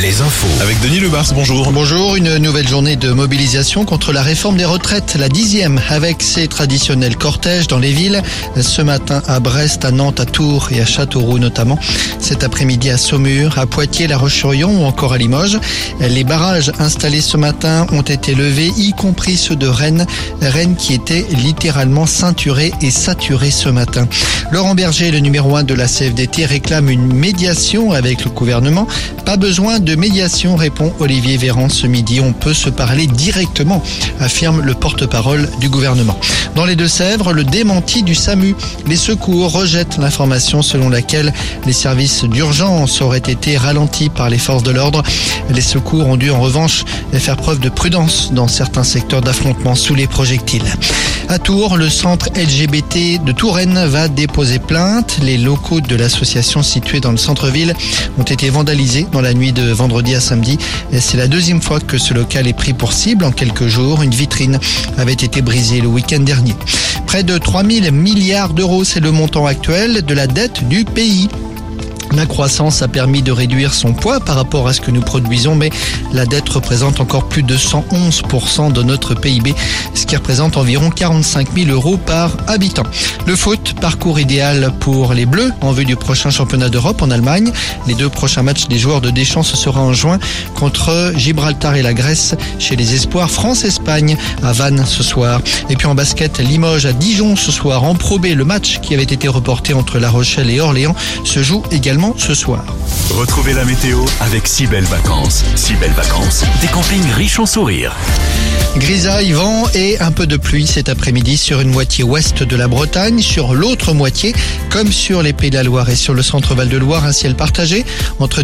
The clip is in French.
les infos. Avec Denis Lebars, bonjour. Bonjour, une nouvelle journée de mobilisation contre la réforme des retraites, la dixième, avec ses traditionnels cortèges dans les villes. Ce matin à Brest, à Nantes, à Tours et à Châteauroux notamment. Cet après-midi à Saumur, à Poitiers, La Roche-sur-Yon ou encore à Limoges. Les barrages installés ce matin ont été levés, y compris ceux de Rennes. Rennes qui était littéralement ceinturé et saturé ce matin. Laurent Berger, le numéro un de la CFDT, réclame une médiation avec le gouvernement. Pas besoin de médiation, répond Olivier Véran ce midi. On peut se parler directement, affirme le porte-parole du gouvernement. Dans les Deux-Sèvres, le démenti du SAMU. Les secours rejettent l'information selon laquelle les services d'urgence auraient été ralentis par les forces de l'ordre. Les secours ont dû en revanche faire preuve de prudence dans certains secteurs d'affrontement sous les projectiles. À Tours, le centre LGBT de Touraine va déposer plainte. Les locaux de l'association située dans le centre-ville ont été vandalisés dans la nuit de vendredi à samedi. C'est la deuxième fois que ce local est pris pour cible en quelques jours. Une vitrine avait été brisée le week-end dernier. Près de 3000 milliards d'euros, c'est le montant actuel de la dette du pays. La croissance a permis de réduire son poids par rapport à ce que nous produisons, mais la dette représente encore plus de 111% de notre PIB, ce qui représente environ 45 000 euros par habitant. Le foot, parcours idéal pour les Bleus en vue du prochain championnat d'Europe en Allemagne. Les deux prochains matchs des joueurs de Deschamps ce sera en juin contre Gibraltar et la Grèce chez les Espoirs France-Espagne à Vannes ce soir. Et puis en basket, Limoges à Dijon ce soir en Pro B. Le match qui avait été reporté entre La Rochelle et Orléans se joue également ce soir. Retrouvez la météo avec si belles vacances. Si belles vacances, des campings riches en sourires. Grisaille, vent et un peu de pluie cet après-midi sur une moitié ouest de la Bretagne, sur l'autre moitié, comme sur les Pays de la Loire et sur le centre Val de Loire, un ciel partagé entre